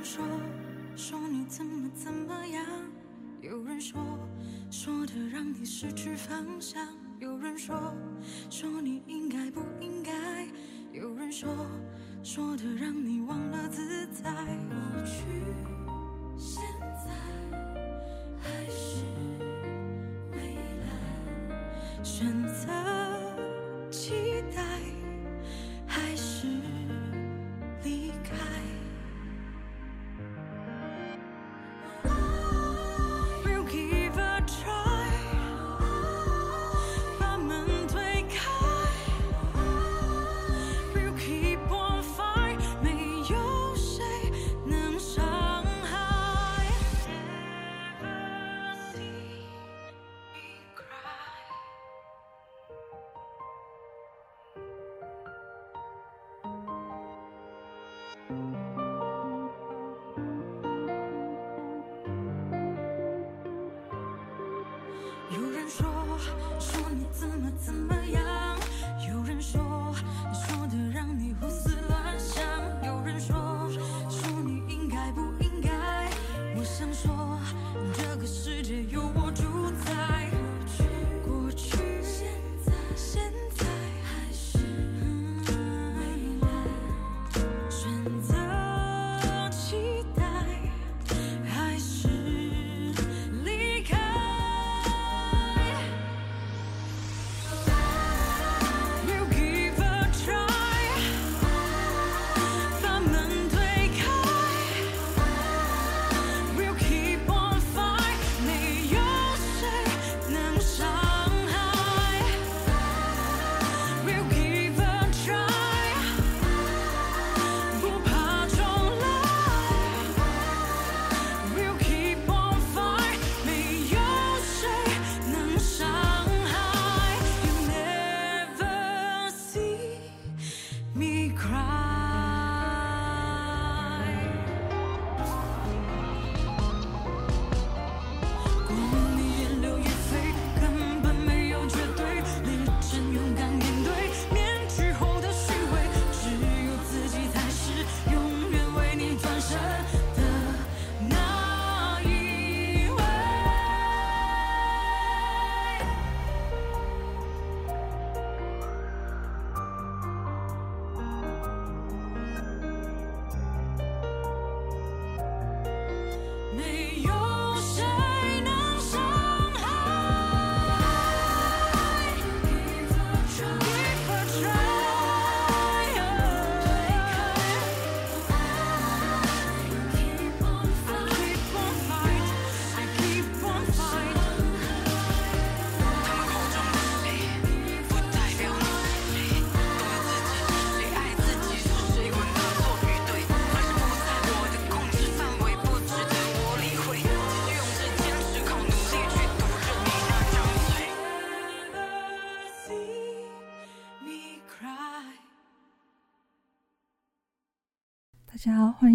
人说，说你怎么怎么样；有人说，说的让你失去方向；有人说，说你应该不应该；有人说，说的让你忘了自在。过去、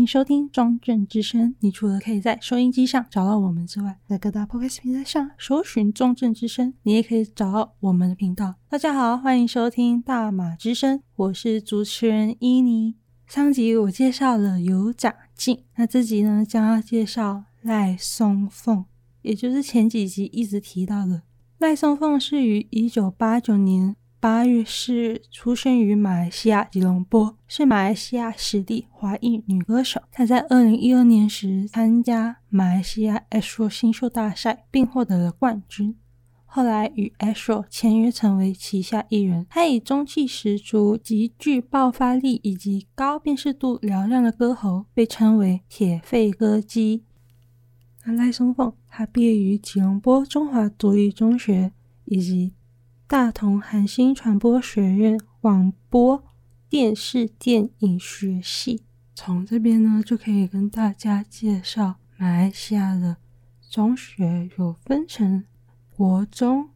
收听中正之声。你除了可以在收音机上找到我们之外，在各大 Podcast 平台上搜寻中正之声，你也可以找到我们的频道。大家好，欢迎收听大马之声，我是主持人伊妮。上集我介绍了有长进，那这集呢将要介绍赖松凤，也就是前几集一直提到的赖松凤，是于一九八九年。八月四日出生于马来西亚吉隆坡，是马来西亚实力华裔女歌手。她在二零一二年时参加马来西亚 ASO 新秀大赛，并获得了冠军。后来与 ASO 签约成为旗下艺人。她以中气十足、极具爆发力以及高辨识度嘹亮的歌喉，被称为“铁肺歌姬”。那赖松凤，她毕业于吉隆坡中华独立中学以及。大同韩星传播学院广播电视电影学系，从这边呢就可以跟大家介绍马来西亚的中学有分成国中、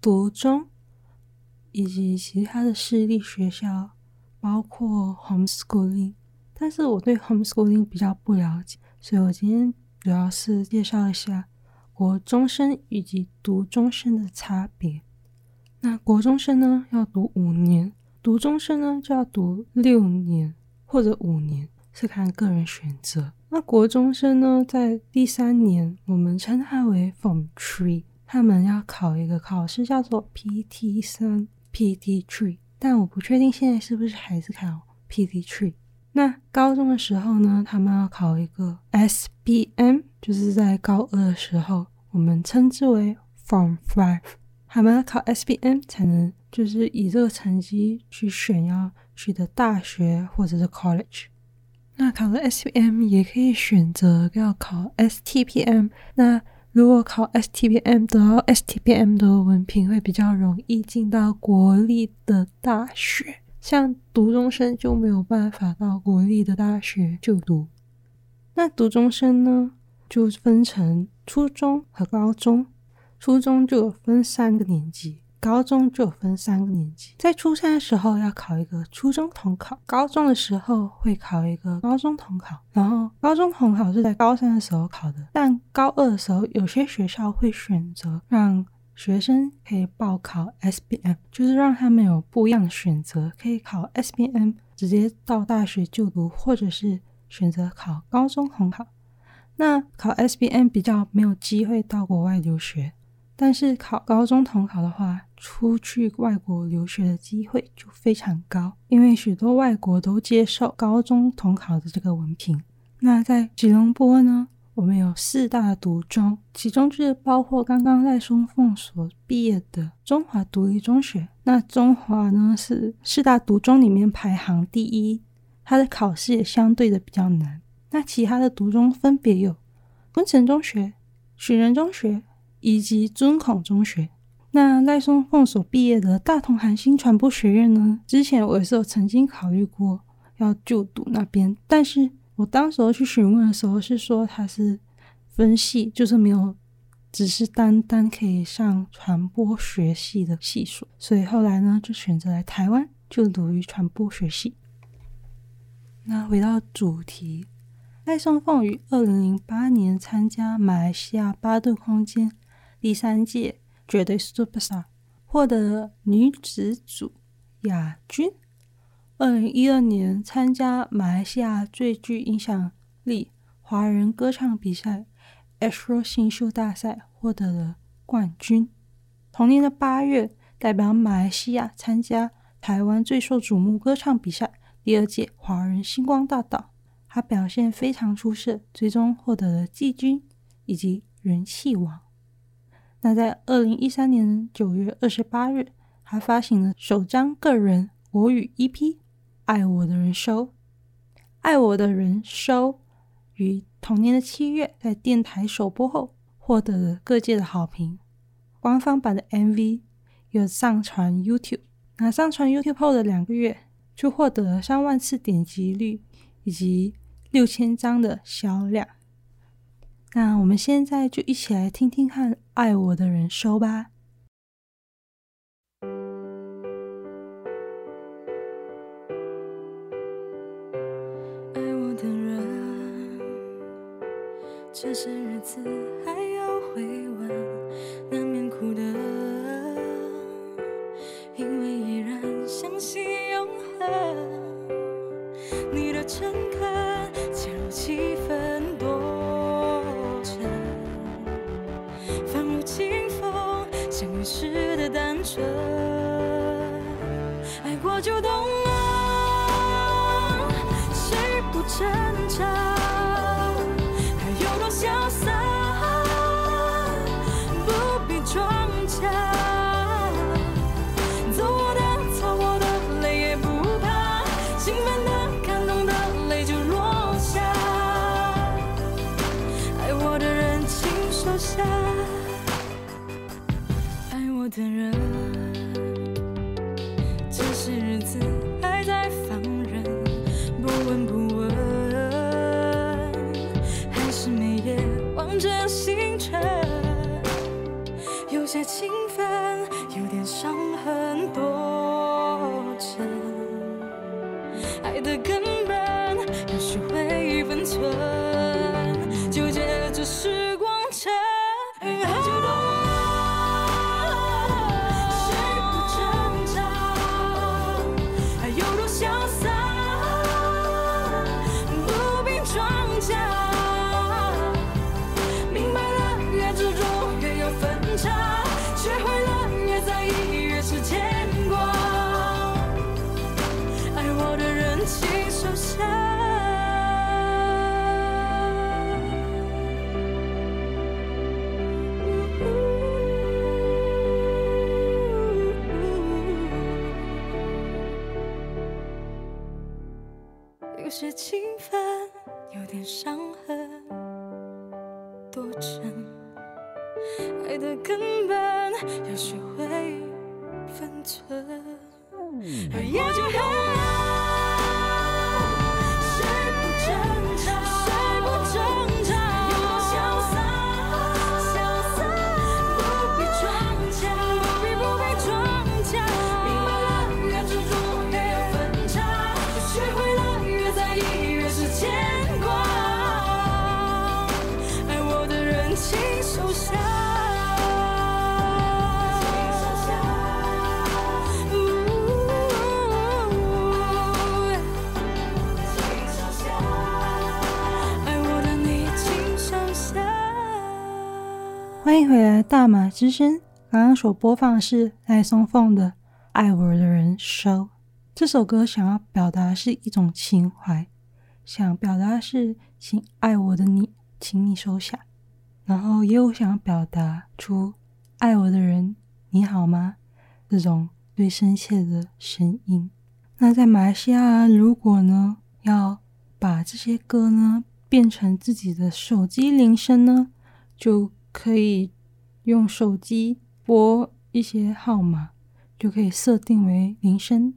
读中以及其他的私立学校，包括 homeschooling。但是我对 homeschooling 比较不了解，所以我今天主要是介绍一下国中生以及读中生的差别。那国中生呢，要读五年；读中生呢，就要读六年或者五年。是看个人选择。那国中生呢，在第三年，我们称它为 Form Three，他们要考一个考试，叫做 PT 三、PT Three，但我不确定现在是不是还是考 PT Three。那高中的时候呢，他们要考一个 SBM，就是在高二的时候，我们称之为 Form Five，他们要考 SBM 才能就是以这个成绩去选要去的大学或者是 college。那考了 SBM 也可以选择要考 STPM。那如果考 STPM 得到 STPM 的文凭，会比较容易进到国立的大学。像读中生就没有办法到国立的大学就读。那读中生呢，就分成初中和高中。初中就有分三个年级。高中就分三个年级，在初三的时候要考一个初中统考，高中的时候会考一个高中统考，然后高中统考是在高三的时候考的，但高二的时候有些学校会选择让学生可以报考 SBM，就是让他们有不一样的选择，可以考 SBM 直接到大学就读，或者是选择考高中统考。那考 SBM 比较没有机会到国外留学。但是考高中统考的话，出去外国留学的机会就非常高，因为许多外国都接受高中统考的这个文凭。那在吉隆坡呢，我们有四大独中，其中就是包括刚刚赖松凤所毕业的中华独立中学。那中华呢是四大独中里面排行第一，它的考试也相对的比较难。那其他的独中分别有昆城中学、寻人中学。以及尊孔中学，那赖松凤所毕业的大同韩星传播学院呢？之前我也是有曾经考虑过要就读那边，但是我当时候去询问的时候是说它是分系，就是没有只是单单可以上传播学系的系数，所以后来呢就选择来台湾就读于传播学系。那回到主题，赖松凤于二零零八年参加马来西亚八度空间。第三届绝对 Superstar 获得女子组亚军。二零一二年参加马来西亚最具影响力华人歌唱比赛 Astro 新秀大赛，获得了冠军。同年的八月，代表马来西亚参加台湾最受瞩目歌唱比赛第二届华人星光大道，他表现非常出色，最终获得了季军以及人气王。那在二零一三年九月二十八日，还发行了首张个人国语 EP《爱我的人收》。《爱我的人收》于同年的七月在电台首播后，获得了各界的好评。官方版的 MV 有上传 YouTube，那上传 YouTube 后的两个月，就获得了三万次点击率以及六千张的销量。那我们现在就一起来听听看《爱我的人收》吧。爱我的人，这些日子还要回的人，大马之声。刚刚所播放的是赖松凤的《爱我的人收》。这首歌想要表达是一种情怀，想表达是请爱我的你，请你收下。然后也有想要表达出爱我的人你好吗？这种最深切的声音。那在马来西亚，如果呢要把这些歌呢变成自己的手机铃声呢，就可以用手机拨一些号码，就可以设定为铃声。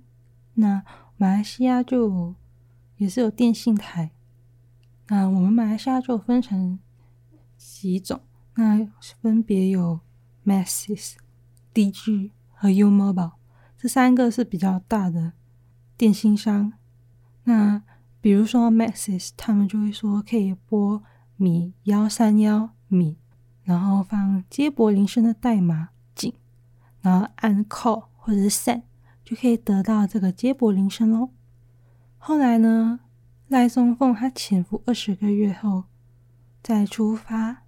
那马来西亚就也是有电信台。那我们马来西亚就分成几种，那分别有 Maxis、Digi 和 U Mobile 这三个是比较大的电信商。那比如说 Maxis，他们就会说可以拨米幺三幺米。然后放接驳铃声的代码井，然后按 call 或者是 send 就可以得到这个接驳铃声喽。后来呢，赖松凤他潜伏二十个月后再出发，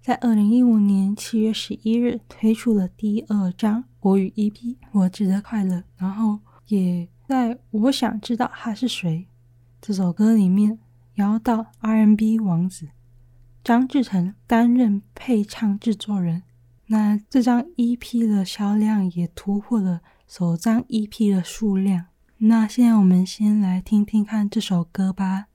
在二零一五年七月十一日推出了第二张国语 EP《我值得快乐》，然后也在我想知道他是谁这首歌里面邀到 R N B 王子。张志成担任配唱制作人，那这张 EP 的销量也突破了首张 EP 的数量。那现在我们先来听听看这首歌吧。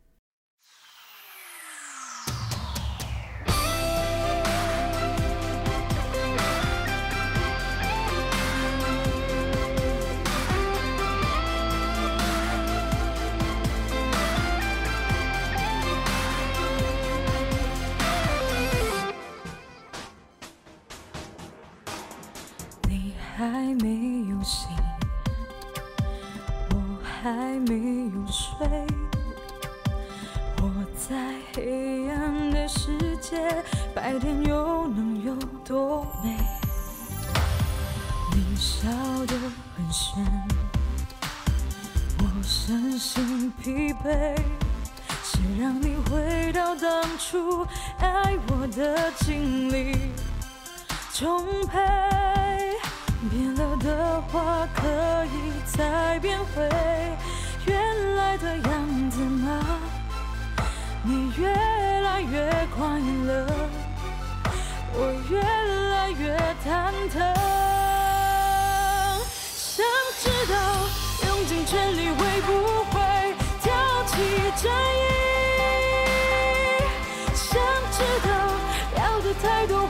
还没有睡。我在黑暗的世界白天又能有多美？你笑得很深。我身心疲惫谁让你回到当初爱我的经历？充沛变了的话可以再变回。的样子吗？你越来越快乐，我越来越忐忑，想知道用尽全力会不会挑起战役？太多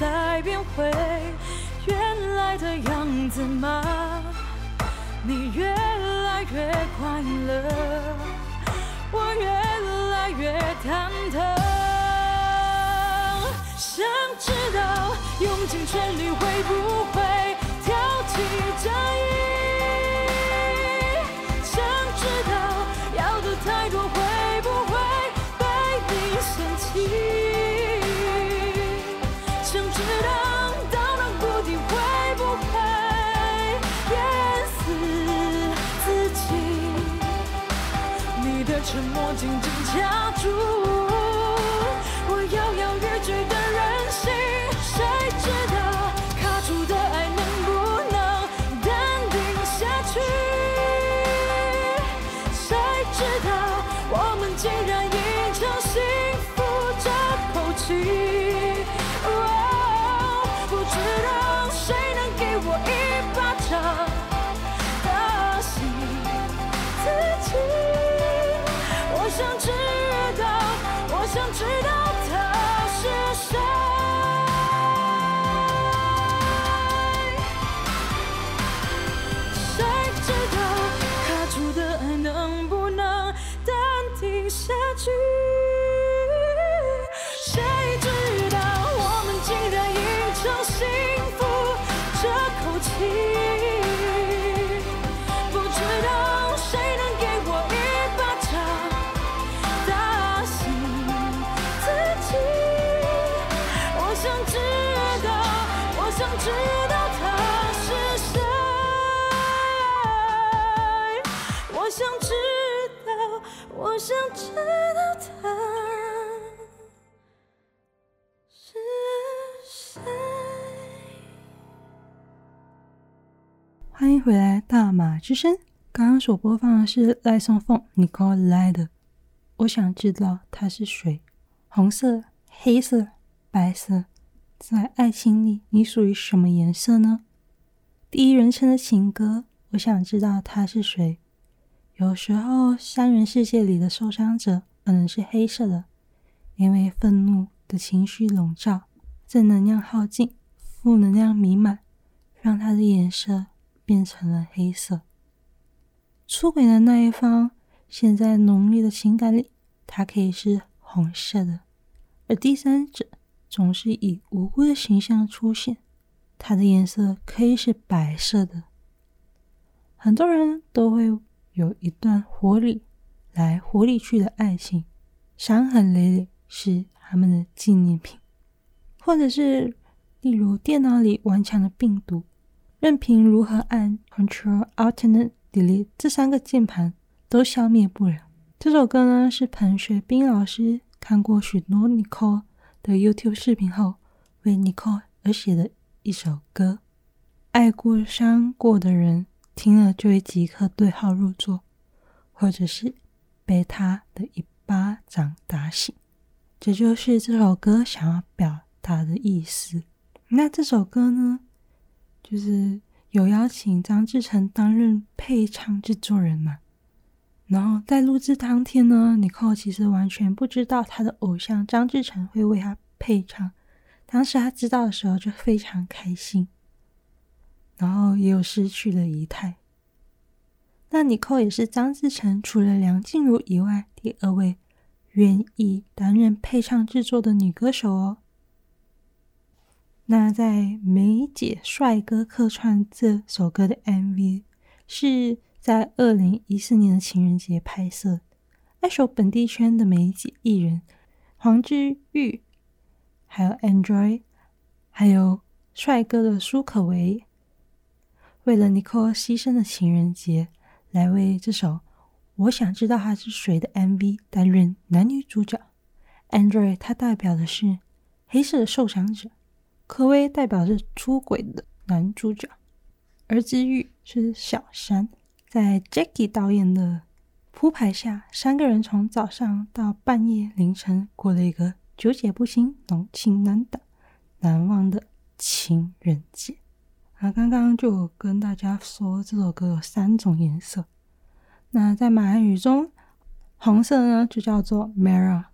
再变回原来的样子吗？你越来越快乐，我越来越忐忑。想知道用尽全力会不会挑起这一？沉默紧紧掐住。去。马之声。刚刚所播放的是赖松凤 Nicole 来的。我想知道他是谁？红色、黑色、白色，在爱情里，你属于什么颜色呢？第一人称的情歌，我想知道他是谁。有时候，三人世界里的受伤者可能是黑色的，因为愤怒的情绪笼罩，正能量耗尽，负能量弥漫，让他的颜色。变成了黑色。出轨的那一方陷在浓烈的情感里，它可以是红色的；而第三者总是以无辜的形象出现，它的颜色可以是白色的。很多人都会有一段火里来火里去的爱情，伤痕累累是他们的纪念品，或者是例如电脑里顽强的病毒。任凭如何按 Control Alt、N Delete 这三个键盘都消灭不了。这首歌呢，是彭学斌老师看过许多 Nicole 的 YouTube 视频后，为 Nicole 而写的一首歌。爱过伤过的人听了就会即刻对号入座，或者是被他的一巴掌打醒。这就是这首歌想要表达的意思。那这首歌呢？就是有邀请张智成担任配唱制作人嘛，然后在录制当天呢，Nico 其实完全不知道他的偶像张智成会为他配唱。当时他知道的时候就非常开心，然后也有失去了仪态。那妮蔻也是张智成除了梁静茹以外第二位愿意担任配唱制作的女歌手哦。那在《梅姐帅哥客串》这首歌的 MV 是在二零一四年的情人节拍摄，爱守本地圈的梅姐艺人黄之玉，还有 Android，还有帅哥的苏可为，为了 Nicole 牺牲的情人节，来为这首《我想知道他是谁》的 MV 担任男女主角。Android 它代表的是黑色的受伤者。柯威代表是出轨的男主角，而之玉是小三。在 Jackie 导演的铺排下，三个人从早上到半夜凌晨，过了一个纠结不清、浓情难挡、难忘的情人节。啊，刚刚就跟大家说，这首歌有三种颜色。那在马来语中，红色呢就叫做 Merah，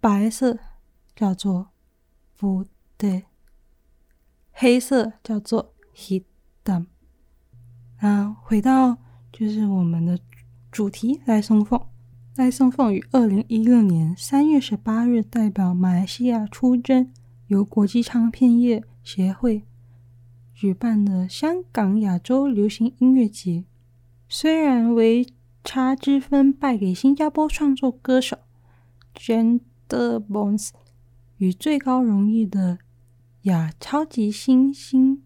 白色叫做。不对，黑色叫做 Hitam。那回到就是我们的主题，赖松凤。赖松凤于二零一六年三月十八日代表马来西亚出征，由国际唱片业协会举办的香港亚洲流行音乐节，虽然为差之分败给新加坡创作歌手 Gender Bones 与最高荣誉的亚超级新星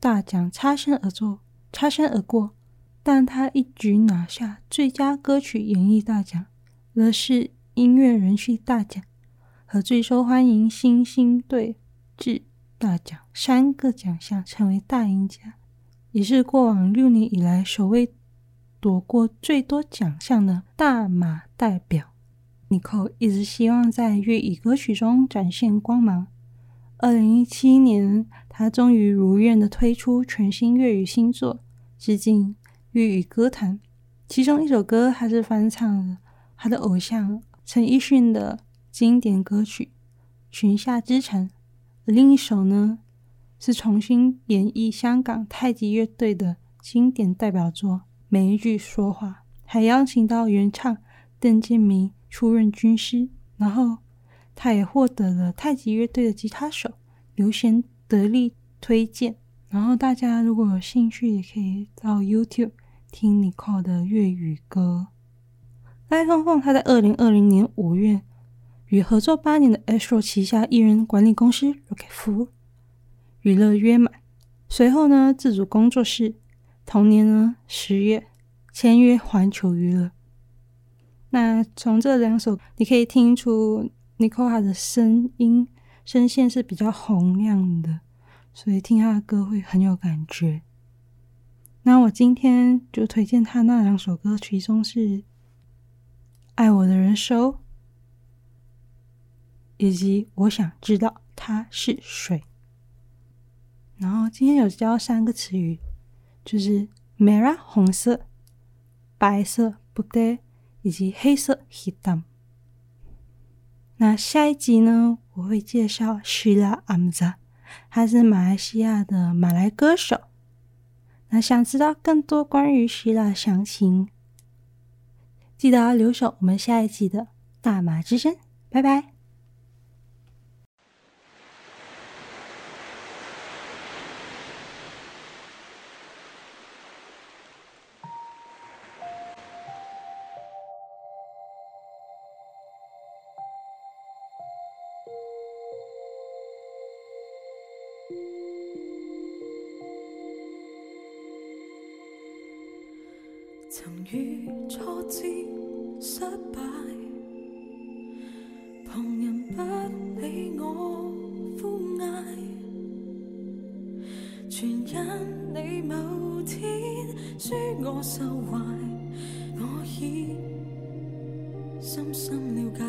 大奖擦身而过，擦身而过，但他一举拿下最佳歌曲演绎大奖、乐视音乐人气大奖和最受欢迎新星对峙大奖三个奖项，成为大赢家，也是过往六年以来首位夺过最多奖项的大马代表。Nicole 一直希望在粤语歌曲中展现光芒。二零一七年，他终于如愿的推出全新粤语新作，致敬粤语歌坛。其中一首歌还是翻唱了他的偶像陈奕迅的经典歌曲《裙下之城》，而另一首呢是重新演绎香港太极乐队的经典代表作《每一句说话》，还邀请到原唱邓建明出任军师，然后。他也获得了太极乐队的吉他手刘贤得力推荐。然后大家如果有兴趣，也可以到 YouTube 听 Nicole 的粤语歌。赖松凤他在二零二零年五月与合作八年的 Astro 旗下艺人管理公司 Rocket 娱乐约满，随后呢自主工作室，同年呢十月签约环球娱乐。那从这两首你可以听出。Nicole 的声音声线是比较洪亮的，所以听他的歌会很有感觉。那我今天就推荐他那两首歌，其中是《爱我的人收》，以及《我想知道他是谁》。然后今天有教三个词语，就是 Mera 红色、白色 “putih” 以及黑色 “hitam”。那下一集呢，我会介绍 Sheila Amza，她是马来西亚的马来歌手。那想知道更多关于 Sula 的详情，记得要留守我们下一集的大马之声。拜拜。全因你某天说我受怀，我已深深了解，